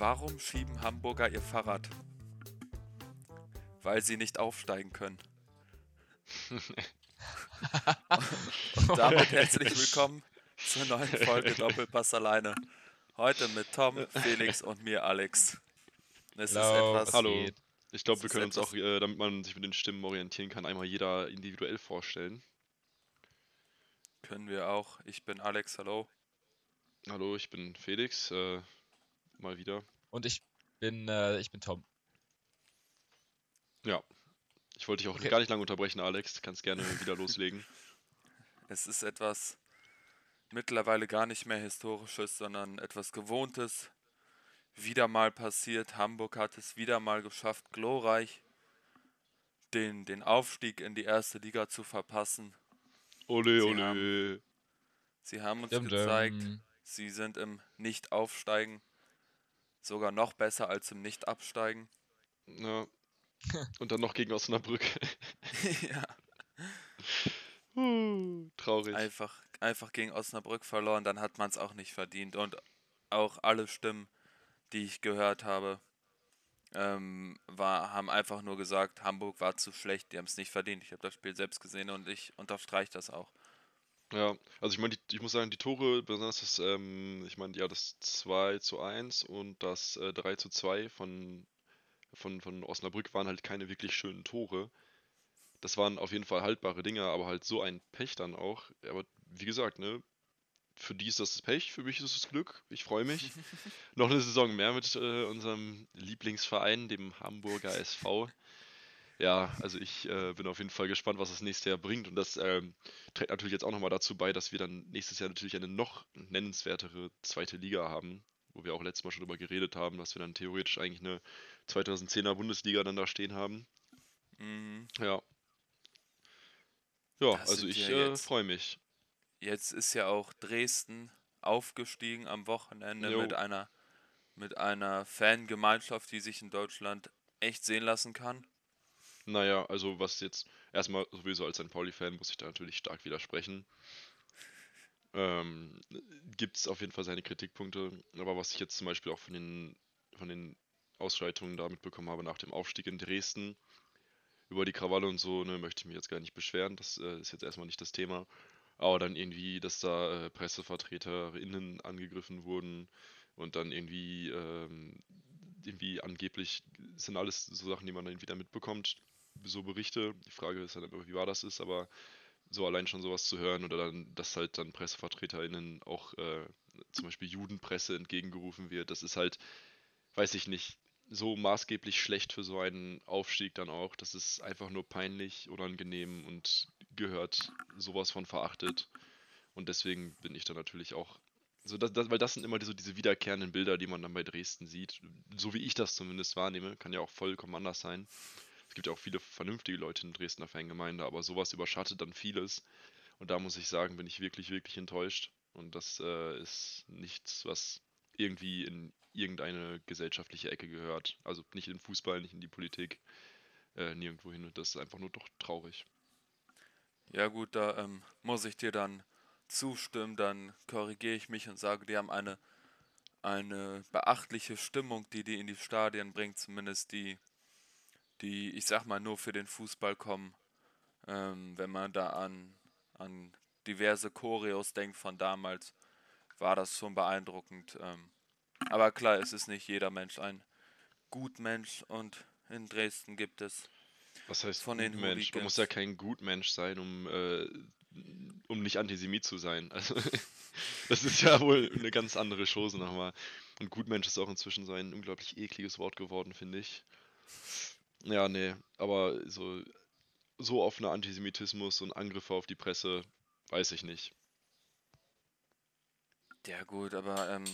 Warum schieben Hamburger ihr Fahrrad? Weil sie nicht aufsteigen können. Und damit herzlich willkommen zur neuen Folge Doppelpass alleine. Heute mit Tom, Felix und mir, Alex. Es Hello, ist etwas. Hallo. Ich glaube, wir können uns auch, äh, damit man sich mit den Stimmen orientieren kann, einmal jeder individuell vorstellen. Können wir auch. Ich bin Alex, hallo. Hallo, ich bin Felix, äh, mal wieder. Und ich bin, äh, ich bin Tom. Ja. Ich wollte dich auch okay. gar nicht lange unterbrechen, Alex. Du kannst gerne wieder loslegen. Es ist etwas mittlerweile gar nicht mehr Historisches, sondern etwas Gewohntes. Wieder mal passiert. Hamburg hat es wieder mal geschafft, glorreich den, den Aufstieg in die erste Liga zu verpassen. Ole, sie ole. Haben, sie haben uns dum, gezeigt, dum. sie sind im Nicht-Aufsteigen sogar noch besser als im Nicht-Absteigen. Ja. Und dann noch gegen Osnabrück. ja. Uh, traurig. Einfach, einfach gegen Osnabrück verloren, dann hat man es auch nicht verdient. Und auch alle Stimmen, die ich gehört habe, ähm, war, haben einfach nur gesagt, Hamburg war zu schlecht, die haben es nicht verdient. Ich habe das Spiel selbst gesehen und ich unterstreiche das auch. Ja, also ich meine, ich muss sagen, die Tore, besonders das, ähm, ich meine, ja, das 2 zu 1 und das äh, 3 zu 2 von, von, von Osnabrück waren halt keine wirklich schönen Tore. Das waren auf jeden Fall haltbare Dinger, aber halt so ein Pech dann auch. Aber wie gesagt, ne, für die ist das Pech, für mich ist es Glück. Ich freue mich. Noch eine Saison mehr mit äh, unserem Lieblingsverein, dem Hamburger SV. Ja, also ich äh, bin auf jeden Fall gespannt, was das nächste Jahr bringt. Und das ähm, trägt natürlich jetzt auch nochmal dazu bei, dass wir dann nächstes Jahr natürlich eine noch nennenswertere zweite Liga haben, wo wir auch letztes Mal schon drüber geredet haben, dass wir dann theoretisch eigentlich eine 2010er Bundesliga dann da stehen haben. Mhm. Ja. Ja, das also ich äh, freue mich. Jetzt ist ja auch Dresden aufgestiegen am Wochenende mit einer, mit einer Fangemeinschaft, die sich in Deutschland echt sehen lassen kann. Naja, also was jetzt erstmal sowieso als ein Pauli-Fan muss ich da natürlich stark widersprechen. Ähm, Gibt es auf jeden Fall seine Kritikpunkte, aber was ich jetzt zum Beispiel auch von den, von den Ausschreitungen da mitbekommen habe nach dem Aufstieg in Dresden, über die Krawalle und so, ne, möchte ich mich jetzt gar nicht beschweren, das äh, ist jetzt erstmal nicht das Thema. Aber dann irgendwie, dass da äh, PressevertreterInnen angegriffen wurden und dann irgendwie, ähm, irgendwie angeblich sind alles so Sachen, die man dann wieder mitbekommt, so Berichte. Die Frage ist dann immer, wie wahr das ist, aber so allein schon sowas zu hören oder dann, dass halt dann PressevertreterInnen auch äh, zum Beispiel Judenpresse entgegengerufen wird, das ist halt, weiß ich nicht, so maßgeblich schlecht für so einen Aufstieg dann auch. Das ist einfach nur peinlich, unangenehm und gehört sowas von verachtet. Und deswegen bin ich da natürlich auch. So das, das, weil das sind immer so diese wiederkehrenden Bilder, die man dann bei Dresden sieht. So wie ich das zumindest wahrnehme. Kann ja auch vollkommen anders sein. Es gibt ja auch viele vernünftige Leute in Dresdner Fangemeinde, aber sowas überschattet dann vieles. Und da muss ich sagen, bin ich wirklich, wirklich enttäuscht. Und das äh, ist nichts, was irgendwie in irgendeine gesellschaftliche Ecke gehört. Also nicht in Fußball, nicht in die Politik, äh, nirgendwo hin. Und das ist einfach nur doch traurig. Ja gut, da ähm, muss ich dir dann zustimmen, dann korrigiere ich mich und sage, die haben eine, eine beachtliche Stimmung, die die in die Stadien bringt, zumindest die, die, ich sag mal, nur für den Fußball kommen. Ähm, wenn man da an, an diverse Choreos denkt von damals, war das schon beeindruckend. Ähm, aber klar, es ist nicht jeder Mensch ein Gutmensch und in Dresden gibt es was heißt von den Mensch? Man muss ja kein Gutmensch sein, um, äh, um nicht Antisemit zu sein. Also das ist ja wohl eine ganz andere Chose nochmal. Und Gutmensch ist auch inzwischen so ein unglaublich ekliges Wort geworden, finde ich. Ja, nee, aber so, so offener Antisemitismus und Angriffe auf die Presse, weiß ich nicht. Ja gut, aber ähm,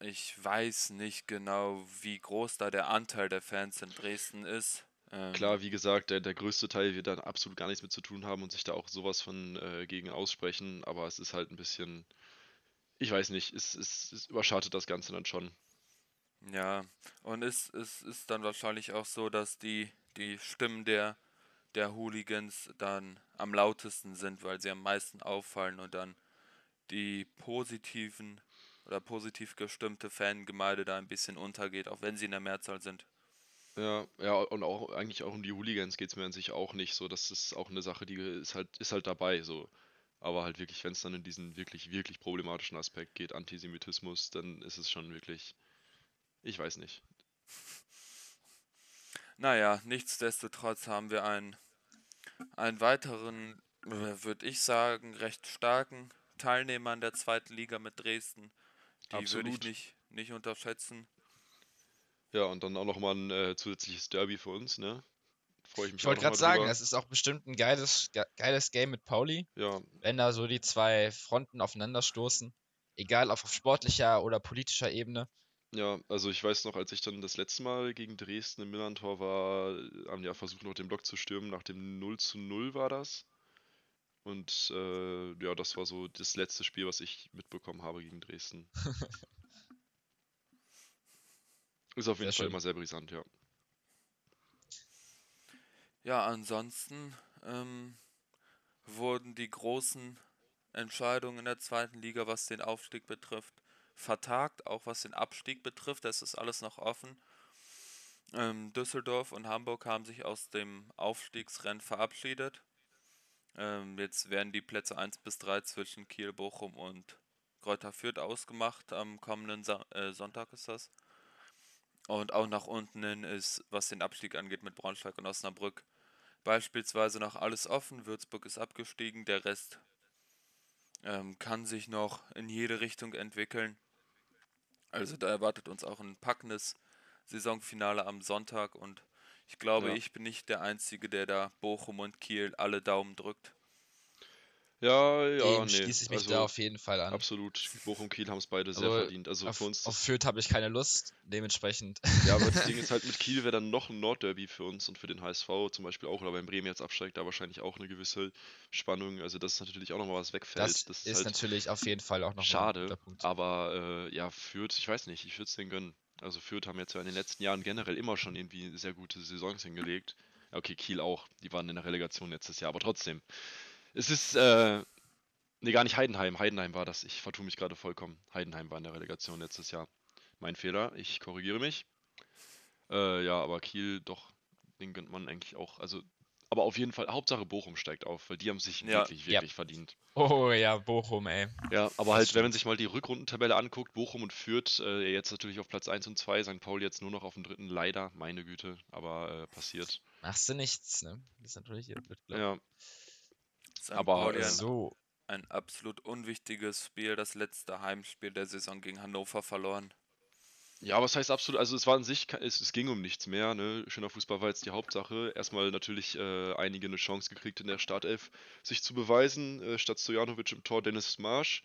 ich weiß nicht genau, wie groß da der Anteil der Fans in Dresden ist. Ähm, Klar, wie gesagt, der, der größte Teil wird dann absolut gar nichts mit zu tun haben und sich da auch sowas von äh, gegen aussprechen, aber es ist halt ein bisschen, ich weiß nicht, es, es, es überschattet das Ganze dann schon. Ja, und es, es ist dann wahrscheinlich auch so, dass die, die Stimmen der, der Hooligans dann am lautesten sind, weil sie am meisten auffallen und dann die positiven oder positiv gestimmte Fangemeinde da ein bisschen untergeht, auch wenn sie in der Mehrzahl sind. Ja, ja, und auch eigentlich auch um die Hooligans geht es mir an sich auch nicht so. Das ist auch eine Sache, die ist halt, ist halt dabei so. Aber halt wirklich, wenn es dann in diesen wirklich, wirklich problematischen Aspekt geht, Antisemitismus, dann ist es schon wirklich, ich weiß nicht. Naja, nichtsdestotrotz haben wir einen, einen weiteren, äh, würde ich sagen, recht starken Teilnehmer in der zweiten Liga mit Dresden. Die würde ich Absolut. nicht, nicht unterschätzen. Ja, und dann auch nochmal ein äh, zusätzliches Derby für uns, ne? Freue ich mich Ich wollte gerade sagen, drüber. es ist auch bestimmt ein geiles, ge- geiles Game mit Pauli, Ja, wenn da so die zwei Fronten aufeinanderstoßen. Egal ob auf sportlicher oder politischer Ebene. Ja, also ich weiß noch, als ich dann das letzte Mal gegen Dresden im Millantor war, haben die ja versucht, noch den Block zu stürmen. Nach dem 0 zu 0 war das. Und äh, ja, das war so das letzte Spiel, was ich mitbekommen habe gegen Dresden. Ist auf jeden Sehr Fall schön. immer sehr brisant, ja. Ja, ansonsten ähm, wurden die großen Entscheidungen in der zweiten Liga, was den Aufstieg betrifft, vertagt, auch was den Abstieg betrifft. Das ist alles noch offen. Ähm, Düsseldorf und Hamburg haben sich aus dem Aufstiegsrennen verabschiedet. Ähm, jetzt werden die Plätze 1 bis 3 zwischen Kiel, Bochum und Greuther Fürth ausgemacht. Am kommenden Sa äh, Sonntag ist das. Und auch nach unten hin ist, was den Abstieg angeht, mit Braunschweig und Osnabrück beispielsweise noch alles offen. Würzburg ist abgestiegen, der Rest ähm, kann sich noch in jede Richtung entwickeln. Also da erwartet uns auch ein packendes Saisonfinale am Sonntag und ich glaube, Ja. ich bin nicht der Einzige, der da Bochum und Kiel alle Daumen drückt. Ja, ja, Dem nee. schließe ich mich Also da auf jeden Fall an. absolut. Bochum Kiel haben es beide sehr Aber verdient. Also auf, für uns. auf Fürth habe ich keine Lust, dementsprechend. Ja, aber das Ding ist halt, mit Kiel wäre dann noch ein Nordderby für uns und für den HSV zum Beispiel auch. Oder wenn Bremen jetzt absteigt, da wahrscheinlich auch eine gewisse Spannung. Also, das ist natürlich auch nochmal was wegfällt. Das, Das ist halt natürlich auf jeden Fall auch noch mal ein schade. guter Punkt. Aber äh, ja, Fürth, ich weiß nicht, ich würde es denen gönnen. Also, Fürth haben jetzt ja in den letzten Jahren generell immer schon irgendwie sehr gute Saisons hingelegt. Okay, Kiel auch. Die waren in der Relegation letztes Jahr, aber trotzdem. Es ist, äh, nee, gar nicht Heidenheim. Heidenheim war das. Ich vertue mich gerade vollkommen. Heidenheim war in der Relegation letztes Jahr. Mein Fehler. Ich korrigiere mich. Äh, ja, aber Kiel, doch, den gönnt man eigentlich auch. Also, aber auf jeden Fall, Hauptsache Bochum steigt auf, weil die haben sich Ja. wirklich, Ja. wirklich verdient. Oh ja, Bochum, ey. Ja, aber halt, wenn man sich mal die Rückrundentabelle anguckt, Bochum und Fürth, äh, jetzt natürlich auf Platz 1 und 2, St. Pauli jetzt nur noch auf dem dritten, leider, meine Güte, aber äh, passiert. Machst du nichts, ne? Das ist natürlich hier blöd gelaufen. Ja, St. Aber, Pauli ein, So, ein absolut unwichtiges Spiel, das letzte Heimspiel der Saison gegen Hannover verloren. Ja, was heißt absolut, also es war an sich, es, es ging um nichts mehr, ne? Schöner Fußball war jetzt die Hauptsache. Erstmal natürlich äh, einige eine Chance gekriegt in der Startelf, sich zu beweisen, äh, statt Stojanovic im Tor Dennis Marsch,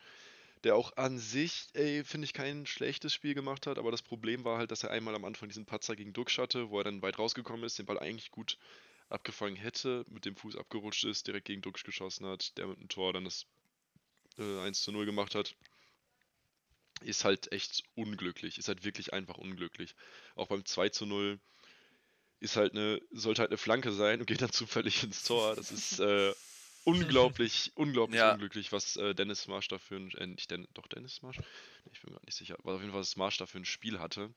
der auch an sich, ey, finde ich, kein schlechtes Spiel gemacht hat, aber das Problem war halt, dass er einmal am Anfang diesen Patzer gegen Duxch hatte, wo er dann weit rausgekommen ist, den Ball eigentlich gut abgefangen hätte, mit dem Fuß abgerutscht ist, direkt gegen Duxch geschossen hat, der mit dem Tor dann das äh, 1 zu 0 gemacht hat ist halt echt unglücklich. Ist halt wirklich einfach unglücklich. Auch beim 2 zu 0 ist halt eine, sollte halt eine Flanke sein und geht dann zufällig ins Tor. Das ist äh, unglaublich, unglaublich Ja. unglücklich, was äh, Dennis Marsch dafür ein, äh, nicht Den, doch Dennis Marsch? Ich bin mir nicht sicher. Aber auf jeden Fall, was Marsch dafür ein Spiel hatte.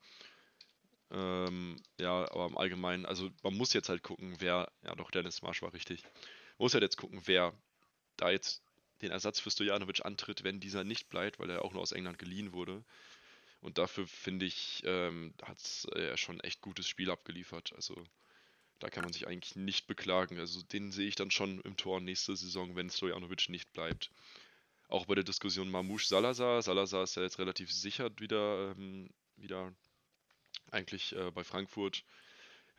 Ähm, ja, aber im Allgemeinen, also man muss jetzt halt gucken, wer, ja doch, Dennis Marsch war richtig. Man muss halt jetzt gucken, wer da jetzt den Ersatz für Stojanovic antritt, wenn dieser nicht bleibt, weil er auch nur aus England geliehen wurde. Und dafür finde ich, ähm, hat er schon ein echt gutes Spiel abgeliefert. Also da kann man sich eigentlich nicht beklagen. Also den sehe ich dann schon im Tor nächste Saison, wenn Stojanovic nicht bleibt. Auch bei der Diskussion Mamouche Salazar. Salazar ist ja jetzt relativ sicher wieder, ähm, wieder eigentlich äh, bei Frankfurt.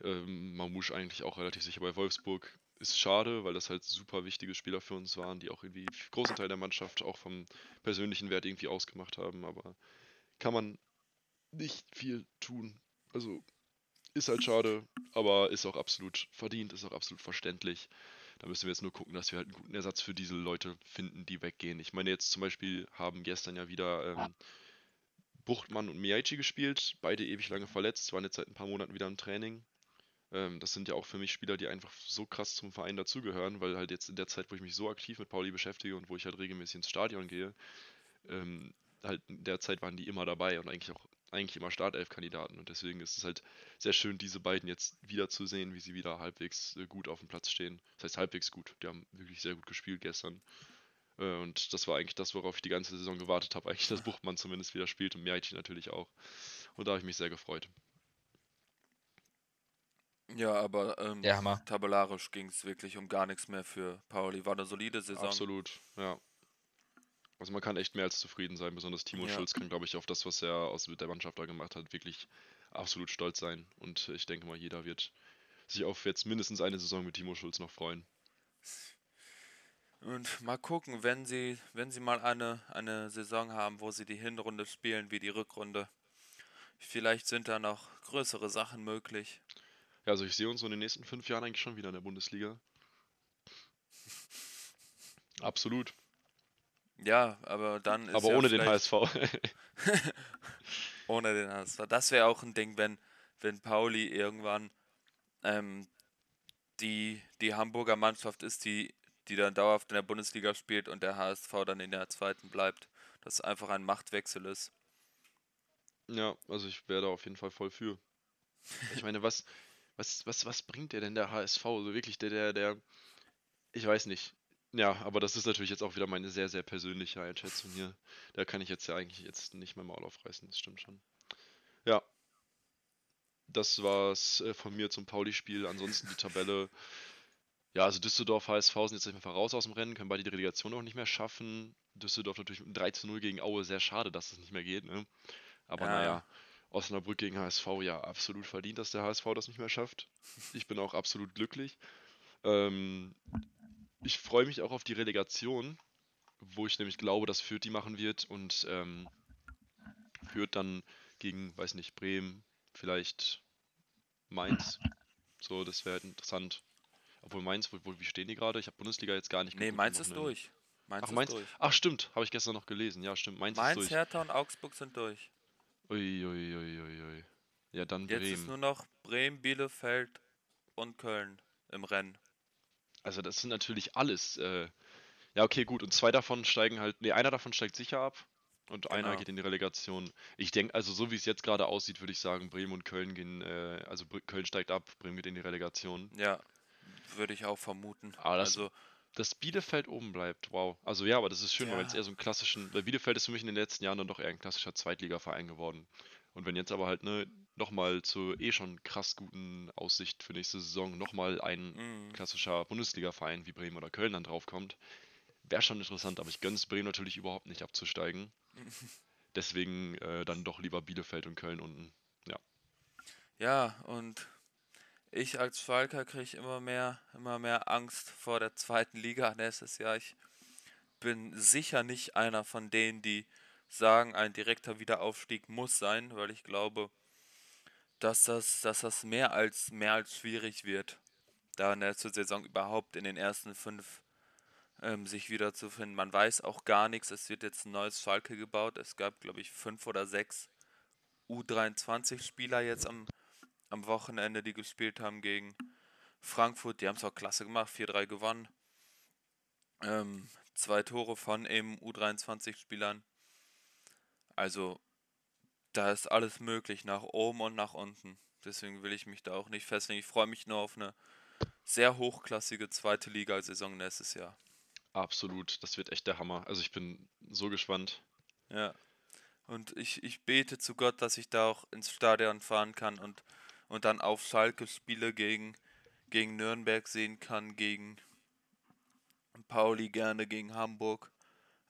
Ähm, Mamouche eigentlich auch relativ sicher bei Wolfsburg. Ist schade, weil das halt super wichtige Spieler für uns waren, die auch irgendwie großen Teil der Mannschaft auch vom persönlichen Wert irgendwie ausgemacht haben. Aber kann man nicht viel tun. Also ist halt schade, aber ist auch absolut verdient, ist auch absolut verständlich. Da müssen wir jetzt nur gucken, dass wir halt einen guten Ersatz für diese Leute finden, die weggehen. Ich meine, jetzt zum Beispiel haben gestern ja wieder ähm, Buchtmann und Miyaichi gespielt, beide ewig lange verletzt, waren jetzt seit ein paar Monaten wieder im Training. Ähm, das sind ja auch für mich Spieler, die einfach so krass zum Verein dazugehören, weil halt jetzt in der Zeit, wo ich mich so aktiv mit Pauli beschäftige und wo ich halt regelmäßig ins Stadion gehe, ähm, halt in der Zeit waren die immer dabei und eigentlich auch eigentlich immer Startelf-Kandidaten. Und deswegen ist es halt sehr schön, diese beiden jetzt wiederzusehen, wie sie wieder halbwegs äh, gut auf dem Platz stehen. Das heißt halbwegs gut. Die haben wirklich sehr gut gespielt gestern. Äh, und das war eigentlich das, worauf ich die ganze Saison gewartet habe. Eigentlich, dass Buchmann zumindest wieder spielt und Miaichi natürlich auch. Und da habe ich mich sehr gefreut. Ja, aber ähm, Hammer. tabellarisch ging es wirklich um gar nichts mehr für Pauli. War eine solide Saison. Absolut, ja. Also man kann echt mehr als zufrieden sein. Besonders Timo Ja. Schulz kann, glaube ich, auf das, was er aus mit der Mannschaft da gemacht hat, wirklich absolut stolz sein. Und ich denke mal, jeder wird sich auf jetzt mindestens eine Saison mit Timo Schulz noch freuen. Und mal gucken, wenn sie, wenn sie mal eine, eine Saison haben, wo sie die Hinrunde spielen wie die Rückrunde. Vielleicht sind da noch größere Sachen möglich. Ja, also ich sehe uns so in den nächsten fünf Jahren eigentlich schon wieder in der Bundesliga. Absolut. Ja, aber dann ist Aber ja ohne den HSV. Ohne den HSV. Das wäre auch ein Ding, wenn, wenn Pauli irgendwann ähm, die, die Hamburger Mannschaft ist, die, die dann dauerhaft in der Bundesliga spielt und der HSV dann in der zweiten bleibt. Dass einfach ein Machtwechsel ist. Ja, also ich wäre da auf jeden Fall voll für. Ich meine, was, was, was, was bringt der denn der HSV? Also wirklich, der, der, der, ich weiß nicht. Ja, aber das ist natürlich jetzt auch wieder meine sehr, sehr persönliche Einschätzung hier. Da kann ich jetzt ja eigentlich jetzt nicht mehr Maul aufreißen, das stimmt schon. Ja. Das war's äh, von mir zum Pauli-Spiel. Ansonsten die Tabelle. Ja, also Düsseldorf, HSV sind jetzt einfach raus aus dem Rennen, können beide die Relegation auch nicht mehr schaffen. Düsseldorf natürlich mit einem 3 zu 0 gegen Aue, sehr schade, dass es nicht mehr geht, ne? Aber Ja. naja, Osnabrück gegen HSV, ja, absolut verdient, dass der HSV das nicht mehr schafft. Ich bin auch absolut glücklich. Ähm, ich freue mich auch auf die Relegation, wo ich nämlich glaube, dass Fürth die machen wird und ähm, Fürth dann gegen, weiß nicht, Bremen, vielleicht Mainz. So, das wäre halt interessant. Obwohl Mainz, wo, wo, wie stehen die gerade? Ich habe Bundesliga jetzt gar nicht Nee, geguckt Mainz ist durch. Mainz Ach, ist Mainz? durch. Ach, stimmt, habe ich gestern noch gelesen. Ja, stimmt, Mainz, ist Mainz, durch. Hertha und Augsburg sind durch. Ui, ui, ui, ui. Ja, dann Jetzt ist Bremen. nur noch Bremen, Bielefeld und Köln im Rennen. Also das sind natürlich alles. Äh, ja, okay, gut. Und zwei davon steigen halt. Nee, einer davon steigt sicher ab. Und einer Genau. geht in die Relegation. Ich denke, also so wie es jetzt gerade aussieht, würde ich sagen, Bremen und Köln gehen, äh, also Köln steigt ab, Bremen geht in die Relegation. Ja, würde ich auch vermuten. Aber das- also, Dass Bielefeld oben bleibt, wow. Also ja, aber das ist schön, weil es Ja. eher so einen klassischen, weil Bielefeld ist für mich in den letzten Jahren dann doch eher ein klassischer Zweitligaverein geworden. Und wenn jetzt aber halt, ne, nochmal zur eh schon krass guten Aussicht für nächste Saison nochmal ein mm, klassischer Bundesliga-Verein wie Bremen oder Köln dann draufkommt, wäre schon interessant, aber ich gönne es Bremen natürlich überhaupt nicht abzusteigen. Deswegen äh, dann doch lieber Bielefeld und Köln unten. ja, und ich als Schalker kriege immer mehr, immer mehr Angst vor der zweiten Liga nächstes Jahr. Ich bin sicher nicht einer von denen, die sagen, ein direkter Wiederaufstieg muss sein, weil ich glaube, dass das, dass das mehr als mehr als schwierig wird, da in der Saison überhaupt in den ersten fünf ähm, sich wiederzufinden. Man weiß auch gar nichts. Es wird jetzt ein neues Schalke gebaut. Es gab, glaube ich, fünf oder sechs U23-Spieler jetzt am, am Wochenende, die gespielt haben gegen Frankfurt. Die haben es auch klasse gemacht, 4-3 gewonnen. Ähm, zwei Tore von eben U23-Spielern. Also, da ist alles möglich, nach oben und nach unten. Deswegen will ich mich da auch nicht festlegen. Ich freue mich nur auf eine sehr hochklassige zweite Liga-Saison nächstes Jahr. Absolut, das wird echt der Hammer. Also ich bin so gespannt. Ja. Und ich, ich bete zu Gott, dass ich da auch ins Stadion fahren kann und, und dann auf Schalke Spiele gegen, gegen Nürnberg sehen kann, gegen Pauli gerne, gegen Hamburg.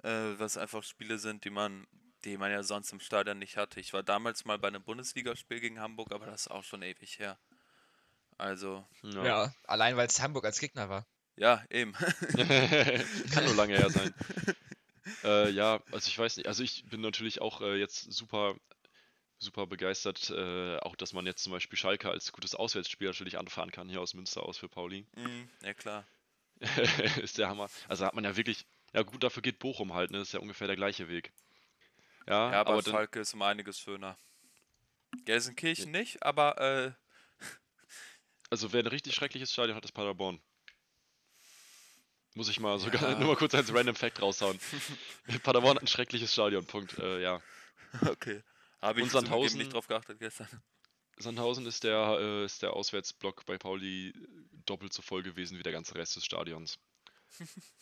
Äh, was einfach Spiele sind, die man, die man ja sonst im Stadion nicht hatte. Ich war damals mal bei einem Bundesligaspiel gegen Hamburg, aber das ist auch schon ewig her. Also, Ja. Ja, allein weil es Hamburg als Gegner war. ja, eben. Kann nur lange her sein. äh, ja, also ich weiß nicht, also ich bin natürlich auch äh, jetzt super, super begeistert, äh, auch dass man jetzt zum Beispiel Schalke als gutes Auswärtsspiel natürlich anfahren kann, hier aus Münster aus für Pauli. Mm, ja, klar. ist der Hammer. Also hat man ja wirklich, ja gut, dafür geht Bochum halt, ne? Ist ja ungefähr der gleiche Weg. Ja, Ja, aber, aber dann, Schalke ist um einiges schöner. Gelsenkirchen nicht, aber äh, also wer ein richtig schreckliches Stadion hat, ist Paderborn. Muss ich mal sogar Ja. nur mal kurz als Random Fact raushauen. Paderborn hat ein schreckliches Stadion, Punkt. Äh, ja. Okay. Habe ich Und Sandhausen? nicht drauf geachtet gestern. Sandhausen ist der, äh, ist der Auswärtsblock bei Pauli doppelt so voll gewesen wie der ganze Rest des Stadions.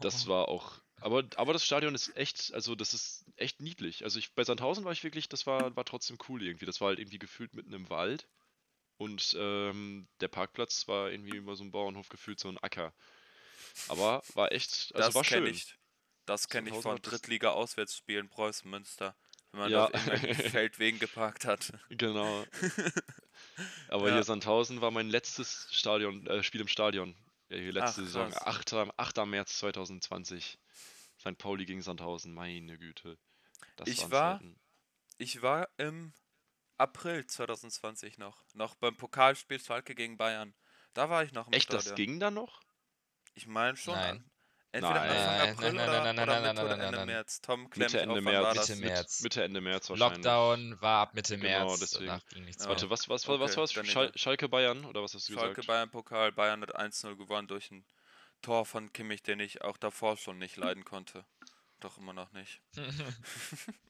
Das war auch. Aber, aber das Stadion ist echt, also das ist echt niedlich. Also ich, bei Sandhausen war ich wirklich, das war, war trotzdem cool irgendwie. Das war halt irgendwie gefühlt mitten im Wald. Und ähm, der Parkplatz war irgendwie über so einem Bauernhof gefühlt so ein Acker. Aber war echt, also das war kenne schön. ich. Das kenne ich von Drittliga-Auswärtsspielen Preußen Münster. Wenn man Ja. auf irgendwelchen Feldwegen geparkt hat. Genau. Aber Ja. hier Sandhausen war mein letztes Stadion, äh, Spiel im Stadion. Ja, hier letzte Ach, Saison, krass. 8. 8. März 2020. St. Pauli gegen Sandhausen, meine Güte. Das Ich war- Zeiten. Ich war im April 2020 noch. Noch beim Pokalspiel Schalke gegen Bayern. Da war ich noch im Echt, das Stadion. ging dann noch? Ich meine schon. Nein. Entweder Nein. Anfang Nein, April nein, nein, oder, nein, nein, oder nein, Mitte nein, oder nein, Ende nein. März. Tom klemmt Mitte, Ende war März. Mitte März. Mitte, Ende März wahrscheinlich. Lockdown war ab Mitte Genau, März. deswegen. Danach ging nichts mehr. Warte, was, was, war was Okay, war's? dann Schal. Schalke Bayern oder was hast du Schalke gesagt? Bayern Pokal. Bayern hat 1-0 gewonnen durch ein Tor von Kimmich, den ich auch davor schon nicht leiden konnte. Doch immer noch nicht.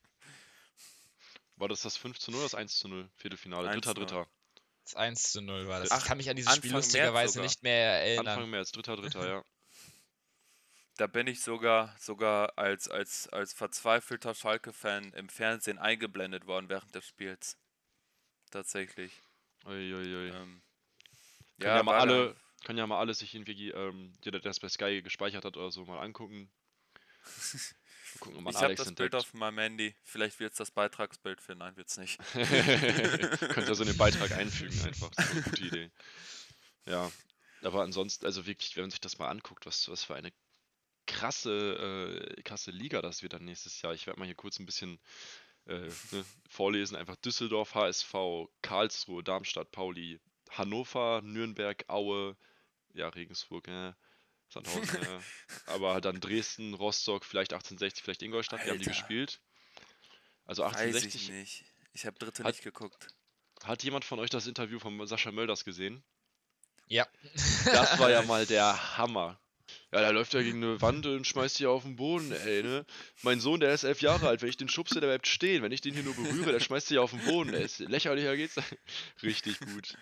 War das das 5 zu 0 oder das 1 zu 0? Viertelfinale, 1 dritter, zu 0. dritter. Das 1 zu 0 war das. Ach, ich kann mich an dieses Spiel Anfang März lustigerweise nicht mehr erinnern. Anfang März, dritter, dritter, ja. Da bin ich sogar, sogar als, als, als verzweifelter Schalke-Fan im Fernsehen eingeblendet worden während des Spiels. Tatsächlich. Uiuiui. Ähm, Können ja, mal alle, können ja mal alle sich irgendwie, ähm, jeder, der das bei Sky gespeichert hat oder so, mal angucken. Gucken, Ich habe das Bild entdeckt. auf meinem Handy. Vielleicht wird es das Beitragsbild für. Nein, wird es nicht. Könnt ihr so in den Beitrag einfügen einfach. Das ist eine gute Idee. Ja. Aber ansonsten, also wirklich, wenn man sich das mal anguckt, was, was für eine krasse, äh, krasse Liga das wird dann nächstes Jahr. Ich werde mal hier kurz ein bisschen äh, ne, vorlesen. Einfach Düsseldorf, HSV, Karlsruhe, Darmstadt, Pauli, Hannover, Nürnberg, Aue, ja, Regensburg, äh, Sandhausen, äh, aber dann Dresden, Rostock, vielleicht 1860, vielleicht Ingolstadt, die haben die Alter. gespielt. Also Weiß ich 1860, nicht. Ich habe dritte Hat- nicht geguckt. hat jemand von euch das Interview von Sascha Mölders gesehen? Ja. Das war ja mal der Hammer. Ja, da läuft er gegen eine Wand und schmeißt hier auf den Boden, ey, ne? Mein Sohn, der ist elf Jahre alt, wenn ich den schubse, der bleibt stehen. Wenn ich den hier nur berühre, der schmeißt sich auf den Boden. Ist lächerlicher geht's. Richtig gut.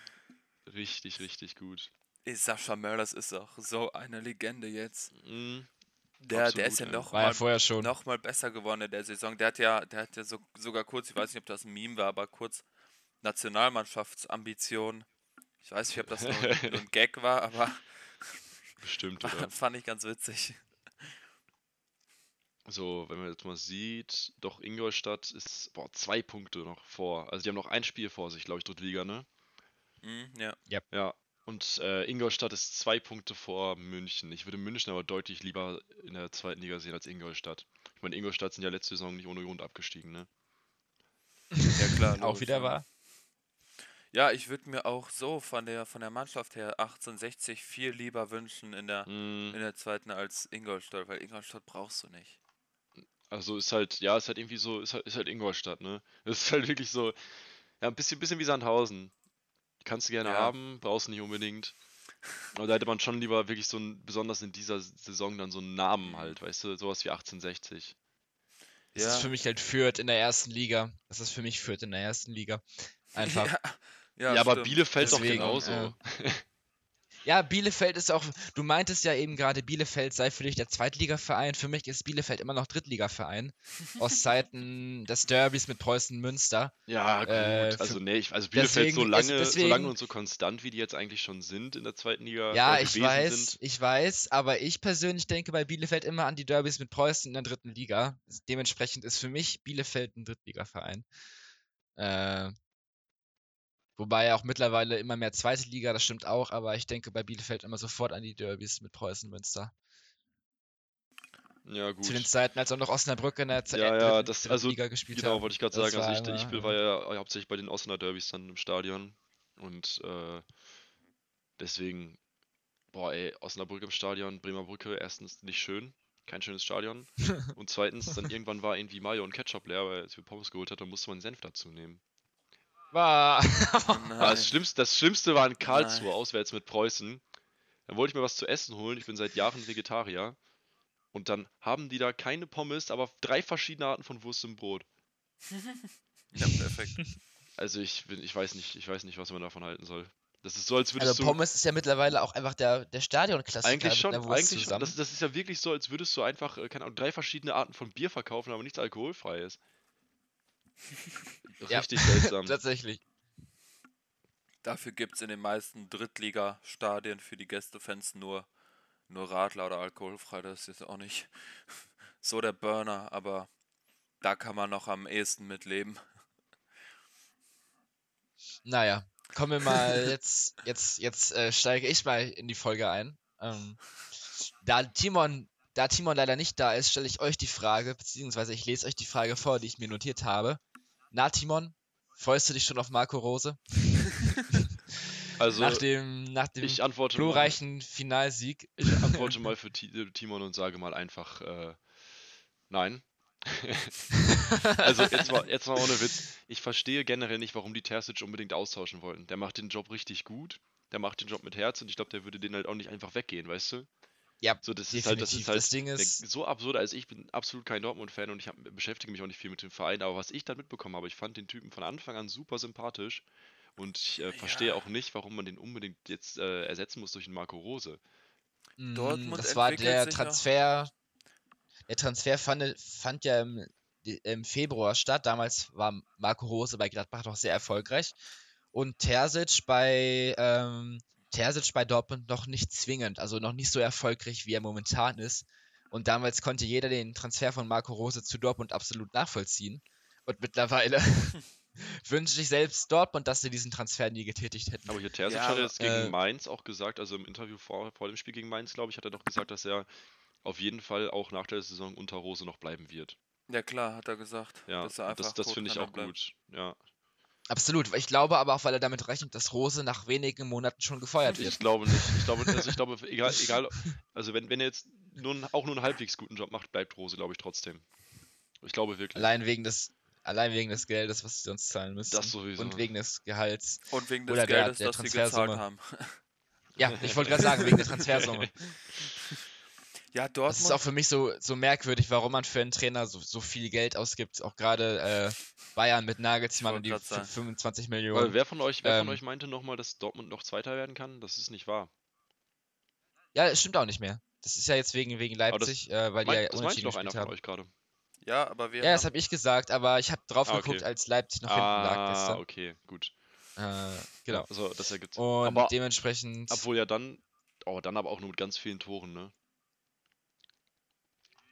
Richtig, richtig gut. Ey, Sascha Mölders ist auch so eine Legende jetzt. Mhm. Der, der ist ja Absolut, ja. noch War ja mal, vorher schon. noch mal besser geworden in der Saison. Der hat ja, der hat ja so, sogar kurz, ich weiß nicht, ob das ein Meme war, aber kurz Nationalmannschaftsambition. Ich weiß nicht, ob das nur, nur ein Gag war, aber Bestimmt, oder? fand ich ganz witzig. So, wenn man jetzt mal sieht, doch Ingolstadt ist, boah, zwei Punkte noch vor. Also die haben noch ein Spiel vor sich, glaube ich, Drittliga, ne? Mhm, ja. Ja, und äh, Ingolstadt ist zwei Punkte vor München. Ich würde München aber deutlich lieber in der zweiten Liga sehen als Ingolstadt. Ich meine, Ingolstadt sind ja letzte Saison nicht ohne Grund abgestiegen, ne? Ja, klar. Auch wieder ja. Ja, ich würde mir auch so von der, von der Mannschaft her 1860 viel lieber wünschen in der, Mm, in der zweiten als Ingolstadt, weil Ingolstadt brauchst du nicht. Also ist halt, ja, ist halt irgendwie so, ist halt, ist halt Ingolstadt, ne? Es ist halt wirklich so, ja, ein bisschen, bisschen wie Sandhausen. Kannst du gerne Ja. haben, brauchst du nicht unbedingt. Aber da hätte man schon lieber wirklich so ein, besonders in dieser Saison dann so einen Namen halt, weißt du, sowas wie 1860. Das Ja. ist für mich halt Fürth in der ersten Liga. Das ist für mich Fürth in der ersten Liga. Einfach. Ja, Ja, aber stimmt. Bielefeld doch Deswegen, genauso. äh, Ja, Bielefeld ist auch, du meintest ja eben gerade, Bielefeld sei für dich der Zweitligaverein. Für mich ist Bielefeld immer noch Drittligaverein. aus Zeiten des Derbys mit Preußen Münster. Ja, gut. Äh, also, nee, ich, also Bielefeld so lange, es- so lange und so konstant, wie die jetzt eigentlich schon sind in der zweiten Liga. Ja, oder ich gewesen weiß, Sind. ich weiß, aber ich persönlich denke bei Bielefeld immer an die Derbys mit Preußen in der dritten Liga. Dementsprechend ist für mich Bielefeld ein Drittligaverein. Äh, wobei auch mittlerweile immer mehr zweite Liga, das stimmt auch, aber ich denke bei Bielefeld immer sofort an die Derbys mit Preußen Münster. Ja, gut. Zu den Zeiten, als auch noch Osnabrück in der Z Ja, äh, ja, dritten, das- also, Liga gespielt Genau, haben. wollte ich gerade sagen. Also ich, ich war ja hauptsächlich bei den Osnabrücker Derbys dann im Stadion. Und äh, deswegen, boah ey, Osnabrück im Stadion, Bremer Brücke, erstens nicht schön, kein schönes Stadion. Und zweitens, dann irgendwann war irgendwie Mayo und Ketchup leer, weil als wir Pommes geholt hat, dann musste man Senf dazu nehmen. War. Oh das Schlimmste, das Schlimmste war in Karlsruhe, Nein. auswärts mit Preußen. Dann wollte ich mir was zu essen holen. Ich bin seit Jahren Vegetarier. Und dann haben die da keine Pommes, aber drei verschiedene Arten von Wurst im Brot. Ja, perfekt. Also ich bin, ich weiß nicht, ich weiß nicht, was man davon halten soll. Das ist so, als würdest Also du. Pommes ist ja mittlerweile auch einfach der, der Stadionklassiker Eigentlich schon, eigentlich schon. Das, das ist ja wirklich so, als würdest du einfach, äh, keine Ahnung, drei verschiedene Arten von Bier verkaufen, aber nichts alkoholfreies. Ja. Richtig seltsam. Tatsächlich. Dafür gibt es in den meisten Drittligastadien für die Gästefans nur, nur Radler oder alkoholfrei. Das ist jetzt auch nicht so der Burner, aber da kann man noch am ehesten mitleben. Naja, kommen wir mal jetzt, jetzt, jetzt äh, steige ich mal in die Folge ein. Ähm, da Timon, da Timon leider nicht da ist, stelle ich euch die Frage, beziehungsweise ich lese euch die Frage vor, die ich mir notiert habe. Na, Timon, freust du dich schon auf Marco Rose? Also, nach dem, nach dem ich antworte mal, glorreichen Finalsieg. ich antworte mal für Ti- Timon und sage mal einfach, äh, nein. also jetzt mal, jetzt mal ohne Witz. Ich verstehe generell nicht, warum die Terzic unbedingt austauschen wollten. Der macht den Job richtig gut. Der macht den Job mit Herz und ich glaube, der würde den halt auch nicht einfach weggehen, weißt du? Ja, So, das ist halt, das ist halt das Ding ist, so absurd. Also ich bin absolut kein Dortmund-Fan und ich hab, beschäftige mich auch nicht viel mit dem Verein, aber was ich dann mitbekommen habe, ich fand den Typen von Anfang an super sympathisch und ich äh, verstehe Ja. auch nicht, warum man den unbedingt jetzt äh, ersetzen muss durch einen Marco Rose. mm, Dortmund das war der Transfer. Der Transfer fand, fand ja im, im Februar statt. Damals war Marco Rose bei Gladbach noch sehr erfolgreich. Und Terzic bei, ähm, Terzic bei Dortmund noch nicht zwingend, also noch nicht so erfolgreich, wie er momentan ist. Und damals konnte jeder den Transfer von Marco Rose zu Dortmund absolut nachvollziehen. Und mittlerweile wünsche ich selbst Dortmund, dass sie diesen Transfer nie getätigt hätten. Aber hier Terzic Ja, hat jetzt gegen äh, Mainz auch gesagt, also im Interview vor, vor dem Spiel gegen Mainz, glaube ich, hat er doch gesagt, dass er auf jeden Fall auch nach der Saison unter Rose noch bleiben wird. Ja klar, hat er gesagt. Ja, er das, einfach das finde ich auch bleibt. gut. Ja, Absolut. Ich glaube aber auch, weil er damit rechnet, dass Rose nach wenigen Monaten schon gefeuert wird. ich glaube nicht. Ich glaube, also ich glaube, egal, egal, also wenn, wenn er jetzt einen- auch nur einen halbwegs guten Job macht, bleibt Rose, glaube ich, trotzdem. Ich glaube wirklich. Allein wegen des, allein wegen des Geldes, was sie uns zahlen müssen. Das sowieso. Und wegen des Gehalts. Und wegen des Oder der- Geldes, der das sie gezahlt haben. Ja, ich wollte gerade sagen, wegen der Transfersumme. Ja, Das ist auch Dortmund. für mich so, so merkwürdig, warum man für einen Trainer so, so viel Geld ausgibt. Auch gerade äh, Bayern mit Nagelsmann und die grad sagen. 25 Weil Millionen. wer von euch, wer von Ähm, euch meinte nochmal, dass Dortmund noch Zweiter werden kann? Das ist nicht wahr. Ja, es stimmt auch nicht mehr. Das ist ja jetzt wegen, wegen Aber das Leipzig, äh, weil die Mein, ja das unentschieden gespielt von haben. euch gerade. Ja, aber wir Ja, das habe ich gesagt, aber ich habe drauf Ah, geguckt, okay. als Leipzig noch hinten lag Ah, gestern. okay, gut. Äh, genau. Also, das ergibt Und Aber dementsprechend. obwohl ja dann, oh, dann aber auch nur mit ganz vielen Toren, ne?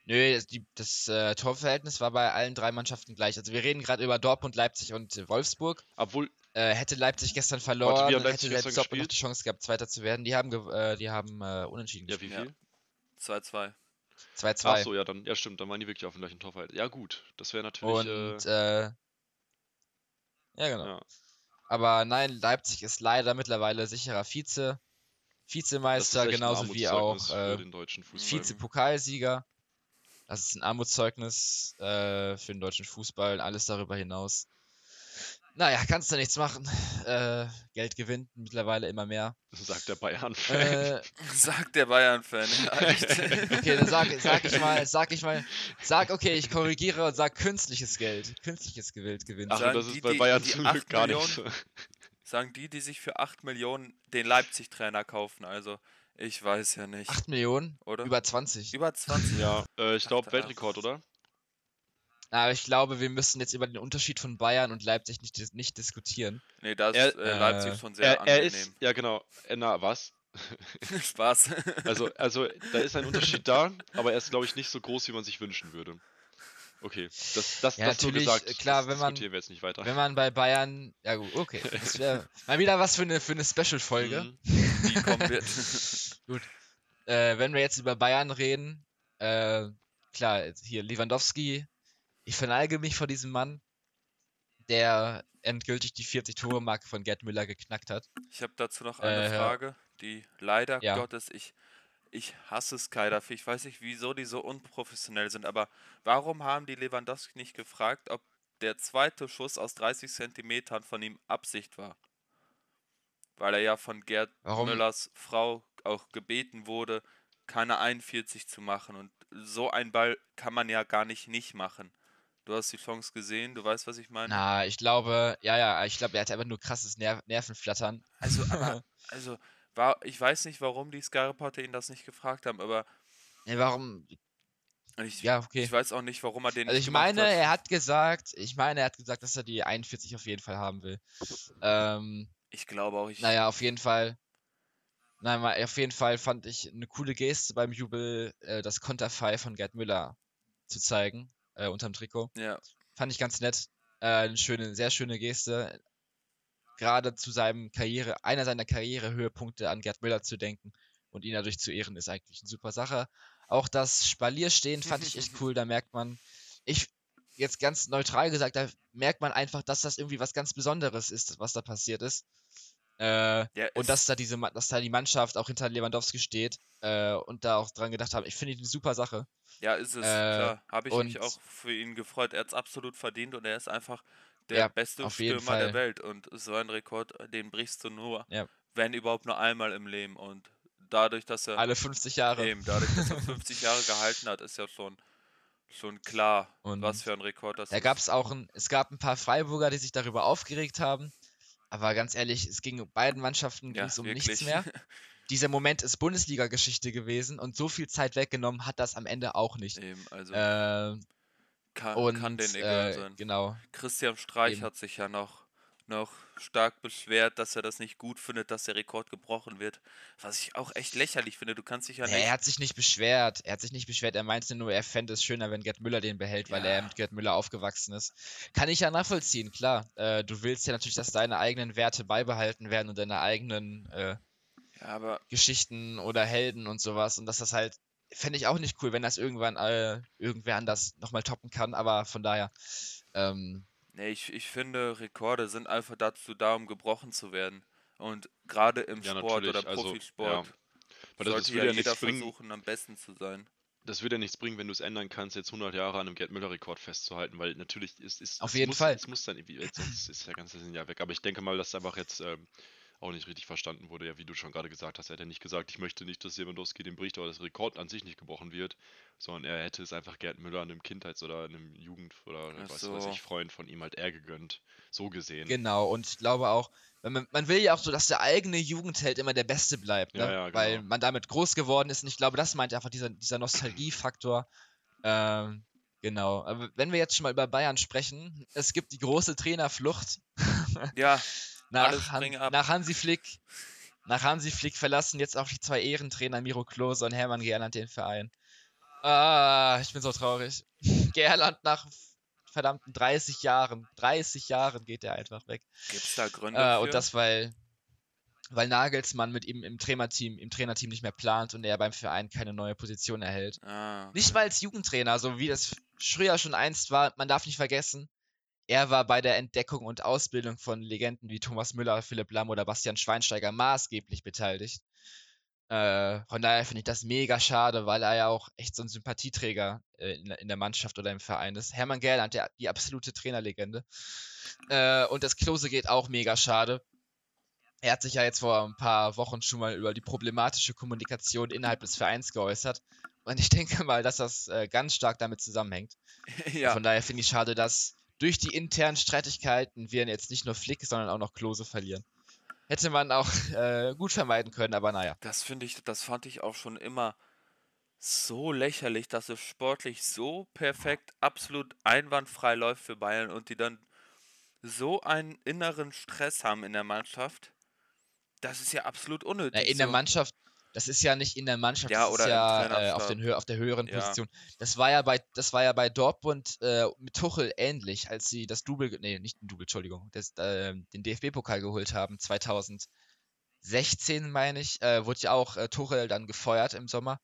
Nö, das, die, das äh, Torverhältnis war bei allen drei Mannschaften gleich. Also wir reden gerade über Dortmund, Leipzig und Wolfsburg. Obwohl, Äh, hätte Leipzig gestern verloren, wie Leipzig hätte Dortmund noch die gespielt? Chance gehabt, Zweiter zu werden. Die haben, äh, die haben äh, unentschieden ja, wie Ja. viel? 2-2. gespielt. 2-2. Ach so, ja, dann, ja, stimmt, dann waren die wirklich auf dem gleichen Torverhältnis. Ja, gut, das wäre natürlich, Und, äh, äh, ja, genau. ja, Aber nein, Leipzig ist leider mittlerweile sicherer Vize, Vizemeister, genauso wie auch äh, den deutschen Fußball. Vize-Pokalsieger. Das ist ein Armutszeugnis äh, für den deutschen Fußball und alles darüber hinaus. Naja, kannst du nichts machen. Äh, Geld gewinnt mittlerweile immer mehr. Sagt der Bayern-Fan. Äh, Sagt der Bayern-Fan. Ja, okay, dann sag, sag ich mal, sag ich mal, sag, okay, ich korrigiere und sag künstliches Geld. Künstliches Geld gewinnt. Ach, das die, ist bei die- Bayern die zum Glück gar nicht so. Sagen die, die sich für 8 Millionen den Leipzig-Trainer kaufen. Also, ich weiß ja nicht. 8 Millionen? oder? Über 20. Über 20. Ja, äh, ich glaube Weltrekord, oder? Aber ich glaube, wir müssen jetzt über den Unterschied von Bayern und Leipzig nicht, nicht diskutieren. Nee, da ist Er- äh, Leipzig äh, schon sehr Er, er angenehm. ist, ja genau, äh, na, was? Spaß. Also, also, da ist ein Unterschied da, aber er ist, glaube ich, nicht so groß, wie man sich wünschen würde. Okay, das, das, Ja, das natürlich, gesagt. äh, klar, das wenn man- diskutieren wir jetzt nicht weiter. Wenn man bei Bayern. Ja, gut, okay. Das wäre mal wieder was für eine, für eine Special-Folge. Mhm. Die kommen wird. Äh, wenn wir jetzt über Bayern reden, äh, klar, hier Lewandowski. Ich verneige mich vor diesem Mann, der endgültig die 40-Tore-Marke von Gerd Müller geknackt hat. Ich habe dazu noch eine Äh. Frage, die leider Ja. Gottes, ich, ich hasse Sky dafür. Ich weiß nicht, wieso die so unprofessionell sind, aber warum haben die Lewandowski nicht gefragt, ob der zweite Schuss aus 30 Zentimetern von ihm Absicht war? Weil er ja von Gerd Warum? Müllers Frau auch gebeten wurde, keine 41 zu machen. Und so ein Ball kann man ja gar nicht nicht machen. Du hast die Chance gesehen, du weißt, was ich meine? Na, ich glaube, ja, ja, ich glaube, er hatte einfach nur krasses Ner Nervenflattern. Also, aber, also, war, ich weiß nicht, warum die Sky Reporter ihn das nicht gefragt haben, aber Ja, warum? ich, Ja, okay. ich weiß auch nicht, warum er den Also ich meine, hat. er hat gesagt, ich meine, er hat gesagt, dass er die 41 auf jeden Fall haben will. Ähm, Ich glaube auch, ich. naja, auf jeden Fall. Nein, mal- auf jeden Fall fand ich eine coole Geste beim Jubel, äh, das Konterfei von Gerd Müller zu zeigen, äh, unterm Trikot. Ja, Fand ich ganz nett. Äh, eine schöne, sehr schöne Geste. Gerade zu seinem Karriere, einer seiner Karrierehöhepunkte an Gerd Müller zu denken und ihn dadurch zu ehren, ist eigentlich eine super Sache. Auch das Spalierstehen fand ich echt cool. Da merkt man, ich jetzt ganz neutral gesagt, da merkt man einfach, dass das irgendwie was ganz Besonderes ist, was da passiert ist. Äh, ja und dass da diese, dass da die Mannschaft auch hinter Lewandowski steht äh, und da auch dran gedacht haben. Ich finde die eine super Sache. Ja, ist es, Äh, klar. Habe ich mich auch für ihn gefreut. Er hat es absolut verdient und er ist einfach der Ja, beste Stürmer der. Welt. Und so ein Rekord, den brichst du nur, Ja. wenn überhaupt nur einmal im Leben. Und dadurch, dass er Alle 50 Jahre. eben, dadurch, dass er 50 Jahre gehalten hat, ist ja schon, schon klar, Und was für ein Rekord das Da ist. gab es auch ein, es gab ein paar Freiburger, die sich darüber aufgeregt haben. Aber ganz ehrlich, es ging beiden Mannschaften ja, um wirklich. nichts mehr. Dieser Moment ist Bundesliga-Geschichte gewesen und so viel Zeit weggenommen hat das am Ende auch nicht. eben, also Äh, kann, und kann den egal äh, sein. genau. Christian Streich eben. hat sich ja noch, noch stark beschwert, dass er das nicht gut findet, dass der Rekord gebrochen wird. Was ich auch echt lächerlich finde. Du kannst dich ja nicht. er hat sich nicht beschwert. Er hat sich nicht beschwert. Er meinte nur, er fände es schöner, wenn Gerd Müller den behält, weil er Ja. mit Gerd Müller aufgewachsen ist. Kann ich ja nachvollziehen, klar. Äh, du willst ja natürlich, dass deine eigenen Werte beibehalten werden und deine eigenen äh, Ja, Geschichten oder Helden und sowas. Und dass das halt, fände ich auch nicht cool, wenn das irgendwann äh, irgendwer anders nochmal toppen kann. Aber von daher, ähm, nee, ich, ich finde, Rekorde sind einfach dazu da, um gebrochen zu werden. Und gerade im Ja, Sport oder natürlich, also, Profisport Weil das, das sollte würde ja ja jeder versuchen, am besten zu sein. das würde ja nichts bringen, wenn du es ändern kannst, jetzt 100 Jahre an einem Gerd Müller-Rekord festzuhalten, weil natürlich ist, ist Auf es jeden muss, Fall. Es muss dann irgendwie, jetzt, sonst ist der ganze Sinn ja weg. Aber ich denke mal, dass einfach jetzt ähm, auch nicht richtig verstanden wurde, ja, wie du schon gerade gesagt hast. Er hat ja nicht gesagt, ich möchte nicht, dass Lewandowski den bricht, aber das Rekord an sich nicht gebrochen wird, sondern er hätte es einfach Gerd Müller einem Kindheits- oder einem Jugend- oder Ach was weiß ich, Freund von ihm halt eher gegönnt. So gesehen. genau. Und ich glaube auch, man, man will ja auch so, dass der eigene Jugendheld immer der Beste bleibt, ne? Ja, ja, weil genau. man damit groß geworden ist. Und ich glaube, das meint einfach dieser, dieser Nostalgiefaktor. Ähm, genau. Aber wenn wir jetzt schon mal über Bayern sprechen, es gibt die große Trainerflucht. Ja, nach, Han nach Hansi Flick. Nach Hansi Flick verlassen jetzt auch die zwei Ehrentrainer Miro Klose und Hermann Gerland den Verein. Ah, ich bin so traurig. Gerland nach verdammten 30 Jahren, 30 Jahren geht er einfach weg. gibt's da Gründe Äh, für? und das, weil, weil Nagelsmann mit ihm im Trainerteam, im Trainerteam nicht mehr plant und er beim Verein keine neue Position erhält. ah, Nicht okay. mal als Jugendtrainer, so wie das früher schon einst war. Man darf nicht vergessen, er war bei der Entdeckung und Ausbildung von Legenden wie Thomas Müller, Philipp Lamm oder Bastian Schweinsteiger maßgeblich beteiligt. Äh, von daher finde ich das mega schade, weil er ja auch echt so ein Sympathieträger äh, in, der- in der Mannschaft oder im Verein ist. Hermann Gerland, der, die absolute Trainerlegende. Äh, und das Klose geht auch mega schade. Er hat sich ja jetzt vor ein paar Wochen schon mal über die problematische Kommunikation innerhalb des Vereins geäußert. Und ich denke mal, dass das äh, ganz stark damit zusammenhängt. ja, Von daher finde ich schade, dass durch die internen Streitigkeiten wir jetzt nicht nur Flick, sondern auch noch Klose verlieren. Hätte man auch äh, gut vermeiden können, aber naja. das finde ich, das fand ich auch schon immer so lächerlich, dass es sportlich so perfekt, absolut einwandfrei läuft für Bayern und die dann so einen inneren Stress haben in der Mannschaft. Das ist ja absolut unnötig. Na, in der so. Mannschaft, das ist ja nicht in der Mannschaft, Ja, das ist ja äh, auf, den auf der höheren Ja. Position. Das war ja bei, das war ja bei Dortmund äh, mit Tuchel ähnlich, als sie das Double, nee, nicht ein Double, Entschuldigung, das, äh, den DFB-Pokal geholt haben, 2016 meine ich, äh, wurde ja auch äh, Tuchel dann gefeuert im Sommer,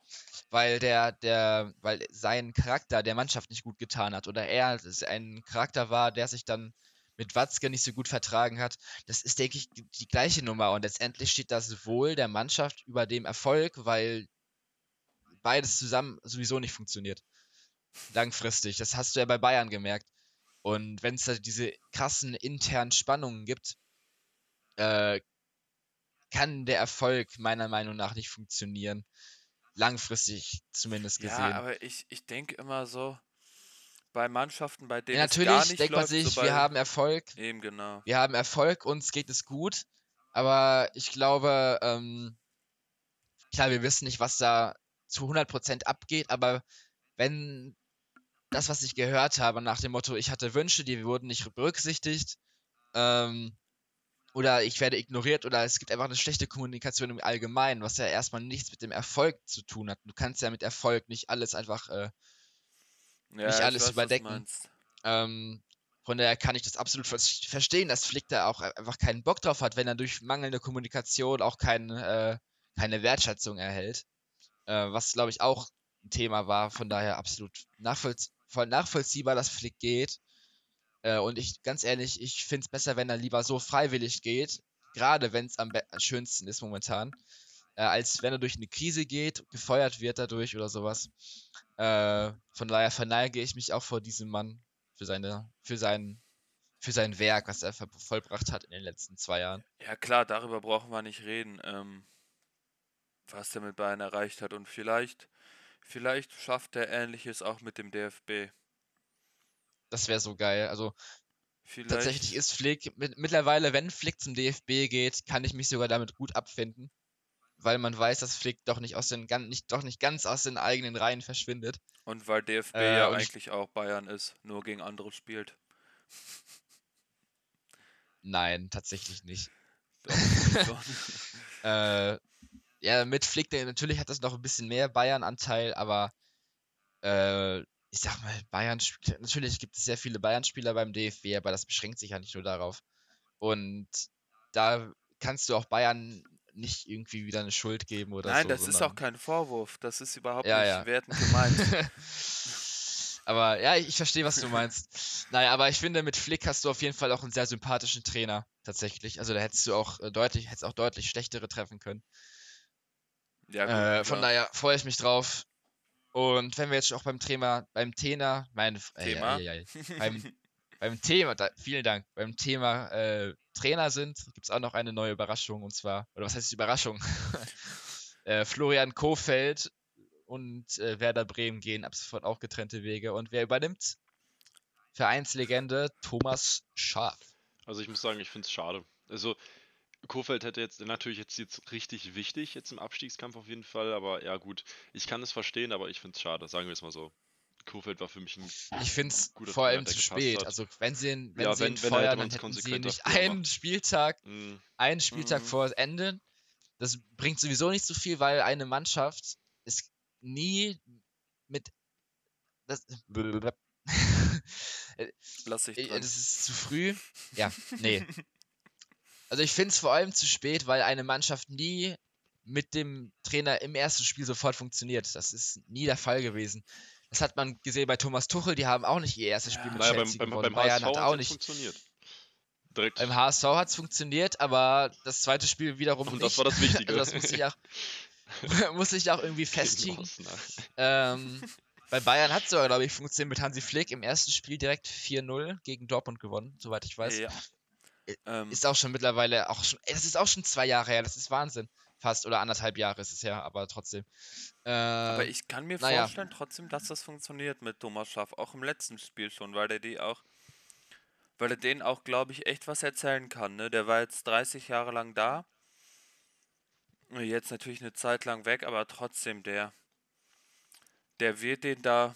weil der, der, weil sein Charakter der Mannschaft nicht gut getan hat oder er ein Charakter war, der sich dann mit Watzke nicht so gut vertragen hat. Das ist, denke ich, die gleiche Nummer und letztendlich steht das Wohl der Mannschaft über dem Erfolg, weil beides zusammen sowieso nicht funktioniert. Langfristig. Das hast du ja bei Bayern gemerkt. Und wenn es da diese krassen internen Spannungen gibt, äh, kann der Erfolg meiner Meinung nach nicht funktionieren. Langfristig zumindest gesehen. Ja, aber ich, ich denke immer so, bei Mannschaften, bei denen Ja, es gar natürlich nicht denkt man läuft, sich, so wir haben Erfolg, eben genau. wir haben Erfolg, uns geht es gut. Aber ich glaube, ähm, klar, wir wissen nicht, was da zu 100% abgeht, aber wenn das, was ich gehört habe, nach dem Motto, ich hatte Wünsche, die wurden nicht berücksichtigt, ähm, oder ich werde ignoriert, oder es gibt einfach eine schlechte Kommunikation im Allgemeinen, was ja erstmal nichts mit dem Erfolg zu tun hat. Du kannst ja mit Erfolg nicht alles einfach äh, Ja, nicht ich alles weiß, überdecken. ähm, von daher kann ich das absolut vers- verstehen, dass Flick da auch einfach keinen Bock drauf hat, wenn er durch mangelnde Kommunikation auch kein, äh, keine Wertschätzung erhält. Äh, was, glaube ich, auch ein Thema war. Von daher absolut nachvollzie voll nachvollziehbar, dass Flick geht. Äh, und ich, ganz ehrlich, ich finde es besser, wenn er lieber so freiwillig geht, gerade wenn es am schönsten ist momentan, äh, als wenn er durch eine Krise geht, gefeuert wird dadurch oder sowas. Äh, von daher verneige ich mich auch vor diesem Mann für seine, für sein, für sein Werk, was er vollbracht hat in den letzten zwei Jahren. Ja klar, darüber brauchen wir nicht reden, ähm, was er mit Bayern erreicht hat. Und vielleicht, vielleicht schafft er Ähnliches auch mit dem DFB. Das wäre so geil. Also Vielleicht, tatsächlich ist Flick mit, mittlerweile, wenn Flick zum DFB geht, kann ich mich sogar damit gut abfinden, weil man weiß, dass Flick doch nicht aus den nicht doch nicht ganz aus den eigenen Reihen verschwindet. Und weil DFB Äh, ja eigentlich auch Bayern ist, nur gegen andere spielt. Nein, tatsächlich nicht. Doch. Äh, ja, mit Flick, natürlich hat das noch ein bisschen mehr Bayern-Anteil, aber äh, ich sag mal, Bayern, natürlich gibt es sehr viele Bayern-Spieler beim DFB, aber das beschränkt sich ja nicht nur darauf. Und da kannst du auch Bayern nicht irgendwie wieder eine Schuld geben oder Nein, so. das ist auch kein Vorwurf. Das ist überhaupt Ja, nicht ja. wertend gemeint. aber ja, ich verstehe, was du meinst. Naja, aber ich finde, mit Flick hast du auf jeden Fall auch einen sehr sympathischen Trainer, tatsächlich. Also da hättest du auch äh, deutlich, hättest auch deutlich schlechtere treffen können. Ja, gut, Äh, von daher freue ich mich drauf. Und wenn wir jetzt auch beim Thema, beim Thema, mein äh, Thema? ja, ja, beim, beim Thema, da, vielen Dank, beim Thema äh, Trainer sind, gibt es auch noch eine neue Überraschung und zwar, oder was heißt Überraschung? äh, Florian Kofeld und äh, Werder Bremen gehen ab sofort auch getrennte Wege. Und wer übernimmt? Vereinslegende Thomas Schaaf. Also ich muss sagen, ich finde es schade. Also Kofeld hätte jetzt natürlich jetzt, jetzt richtig wichtig, jetzt im Abstiegskampf auf jeden Fall, aber ja gut, ich kann es verstehen, aber ich finde es schade, sagen wir es mal so. Kofeld war für mich ein Ich finde es vor Trainer, allem zu spät. hat. Also wenn sie ihn, wenn Ja, sie wenn- ihn wenn, feuern, dann hätten sie konsequenter nicht früher einen. Spieltag mh, einen Spieltag Mhm. vor Ende. Das bringt sowieso nicht so viel, weil eine Mannschaft ist nie mit. Das, Lass dich Äh, dran. das ist zu früh. Ja, nee. Also ich finde es vor allem zu spät, weil eine Mannschaft nie mit dem Trainer im ersten Spiel sofort funktioniert. Das ist nie der Fall gewesen. Das hat man gesehen bei Thomas Tuchel, die haben auch nicht ihr erstes Spiel Ja. mit naja, beim, Chelsea beim, gewonnen. beim Bayern HSV hat auch nicht. funktioniert. Direkt. Beim HSV hat es funktioniert, aber das zweite Spiel wiederum Und nicht. das war das Wichtige. Also das muss ich auch, muss ich auch irgendwie festigen. Ähm, bei Bayern hat es sogar, glaube ich, funktioniert mit Hansi Flick im ersten Spiel direkt 4-0 gegen Dortmund gewonnen, soweit ich weiß. Ja. Ä- Ähm, Ist auch schon mittlerweile auch schon, das ist auch schon zwei Jahre her, das ist Wahnsinn. Fast oder anderthalb Jahre ist es her, aber trotzdem. Äh, aber ich kann mir naja. vorstellen trotzdem, dass das funktioniert mit Thomas Schaff, auch im letzten Spiel schon, weil der die auch, weil er denen auch, glaube ich, echt was erzählen kann. Ne? Der war jetzt 30 Jahre lang da, jetzt natürlich eine Zeit lang weg, aber trotzdem der, der wird denen da,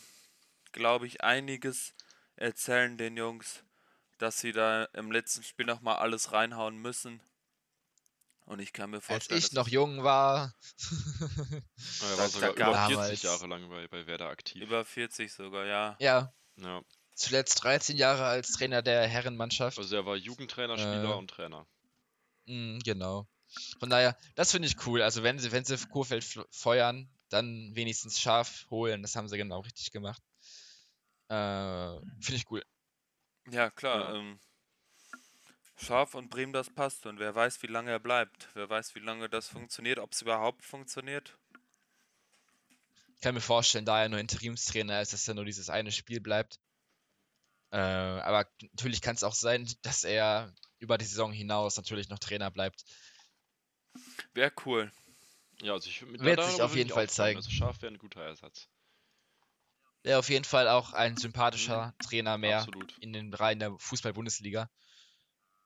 glaube ich, einiges erzählen den Jungs, dass sie da im letzten Spiel noch mal alles reinhauen müssen. Und ich kann mir als vorstellen, ich dass noch jung war, Ja, er war sogar über 40 Damals. Jahre lang bei, bei Werder aktiv. über 40 sogar, ja. ja, Ja. zuletzt 13 Jahre als Trainer der Herrenmannschaft. Also er war Jugendtrainer, Spieler Äh, und Trainer. Mm, genau. Von daher, das finde ich cool. Also wenn sie, wenn sie Kurfeld feuern, dann wenigstens scharf holen. Das haben sie genau richtig gemacht. Äh, finde ich cool. Ja, klar. Ja. Ähm, Scharf und Bremen, das passt. Und wer weiß, wie lange er bleibt. Wer weiß, wie lange das funktioniert, ob es überhaupt funktioniert. Ich kann mir vorstellen, da er nur Interimstrainer ist, dass er nur dieses eine Spiel bleibt. Äh, aber natürlich kann es auch sein, dass er über die Saison hinaus natürlich noch Trainer bleibt. Wäre cool. Ja, also ich mit Wird sich auf würde jeden Fall zeigen. Also Schaf wäre ein guter Ersatz. Wäre auf jeden Fall auch ein sympathischer Trainer mehr Absolut. in den Reihen der Fußball-Bundesliga.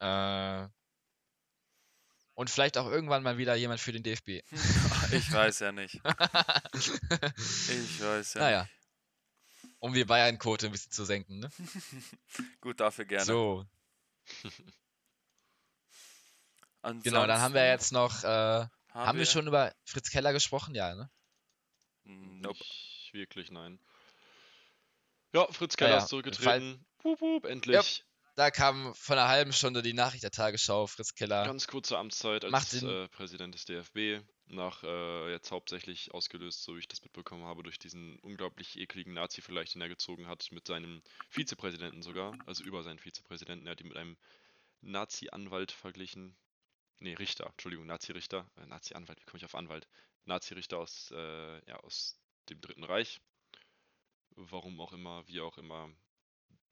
Äh, und vielleicht auch irgendwann mal wieder jemand für den DFB. Ich weiß ja nicht. Ich weiß ja naja. nicht. Um die Bayern-Quote ein bisschen zu senken, ne? Gut, dafür gerne. So, Ansonsten genau, dann haben wir jetzt noch, äh, haben, haben wir schon über Fritz Keller gesprochen? Ja, ne? Nope. Nicht wirklich, nein. Ja, Fritz Keller ja, ist zurückgetreten. Wup, wup, endlich. Da kam vor einer halben Stunde die Nachricht der Tagesschau, Fritz Keller. Ganz kurze Amtszeit als äh, Präsident des DFB. Nach äh, jetzt hauptsächlich ausgelöst, so wie ich das mitbekommen habe, durch diesen unglaublich ekligen Nazi-Vergleich, den er gezogen hat, mit seinem Vizepräsidenten sogar. Also über seinen Vizepräsidenten. Er hat ihn mit einem Nazi-Anwalt verglichen. Nee, Richter, Entschuldigung, Nazi-Richter. Äh, Nazi-Anwalt, wie komme ich auf Anwalt? Nazi-Richter aus, äh, ja, aus dem Dritten Reich. Warum auch immer, wie auch immer.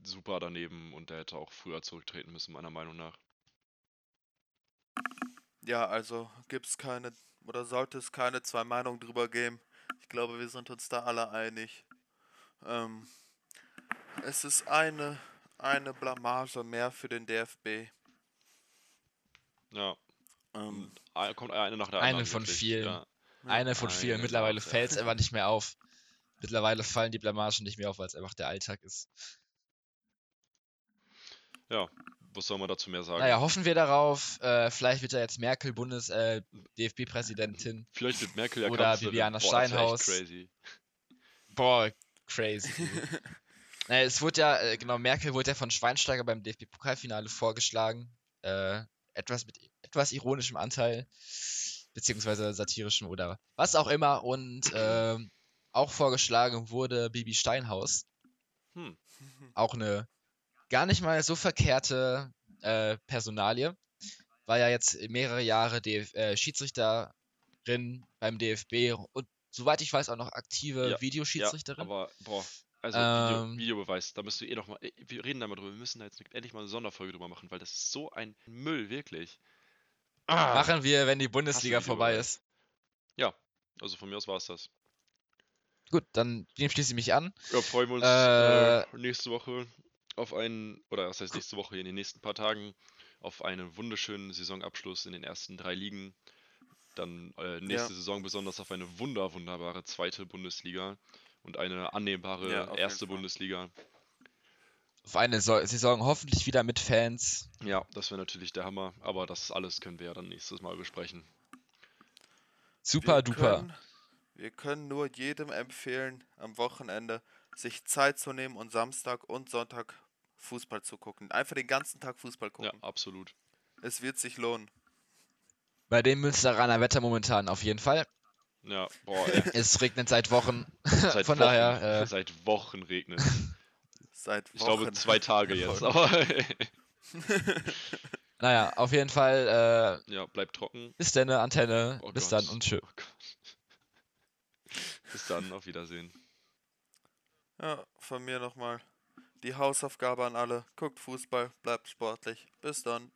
Super daneben und er hätte auch früher zurücktreten müssen, meiner Meinung nach. Ja, also gibt es keine oder sollte es keine zwei Meinungen drüber geben. Ich glaube, wir sind uns da alle einig. Ähm, es ist eine, eine Blamage mehr für den DFB. Ja, Ähm, kommt eine nach der Eine anderen. von wirklich, vielen. Ja. Eine von vielen. Eine Mittlerweile nach der fällt es einfach nicht mehr auf. Mittlerweile fallen die Blamagen nicht mehr auf, weil es einfach der Alltag ist. Ja, was soll man dazu mehr sagen? Naja, hoffen wir darauf. Äh, vielleicht wird ja jetzt Merkel Bundes äh, DFB-Präsidentin. Vielleicht wird Merkel ja Oder Kanzlerin. Bibiana Boah, Steinhaus. Crazy. Boah, crazy. naja, es wurde ja, äh, genau, Merkel wurde ja von Schweinsteiger beim DFB-Pokalfinale vorgeschlagen. Äh, etwas mit etwas ironischem Anteil, beziehungsweise satirischem oder was auch immer. Und ähm, auch vorgeschlagen wurde Bibi Steinhaus. Hm. Auch eine gar nicht mal so verkehrte äh, Personalie. War ja jetzt mehrere Jahre DF äh, Schiedsrichterin beim DFB und soweit ich weiß auch noch aktive Ja, Videoschiedsrichterin. Ja, aber, boah, also Ähm. Video, Videobeweis, da müsst du eh noch mal, eh, wir reden da mal drüber, wir müssen da jetzt endlich mal eine Sonderfolge drüber machen, weil das ist so ein Müll, wirklich. Ah, Machen wir, wenn die Bundesliga vorbei ist. also von mir aus war es das. Gut, dann dem schließe ich mich an. Ja, freuen wir uns Äh, äh, nächste Woche auf einen, oder was heißt nächste Woche, in den nächsten paar Tagen, auf einen wunderschönen Saisonabschluss in den ersten drei Ligen. Dann äh, nächste Ja. Saison besonders auf eine wunder, wunderbare zweite Bundesliga und eine annehmbare Ja, erste. Bundesliga. Auf eine so Saison hoffentlich wieder mit Fans. Ja, das wäre natürlich der Hammer, aber das alles können wir ja dann nächstes Mal besprechen. Super wir duper. Können, wir können nur jedem empfehlen, am Wochenende sich Zeit zu nehmen und Samstag und Sonntag Fußball zu gucken. Einfach den ganzen Tag Fußball Ja, gucken. absolut. Es wird sich lohnen. Bei dem Münsteraner Wetter momentan auf jeden Fall. Ja, boah, ey, Es regnet seit Wochen. seit Von Wochen, daher, äh, seit Wochen regnet. Seit Wochen. Ich glaube zwei Tage jetzt, aber naja, auf jeden Fall. Äh, ja, bleibt trocken. bis dann, Antenne. Oh bis Gott. dann und tschö. Oh. Bis dann, auf Wiedersehen. Ja, von mir nochmal die Hausaufgabe an alle. Guckt Fußball, bleibt sportlich. Bis dann.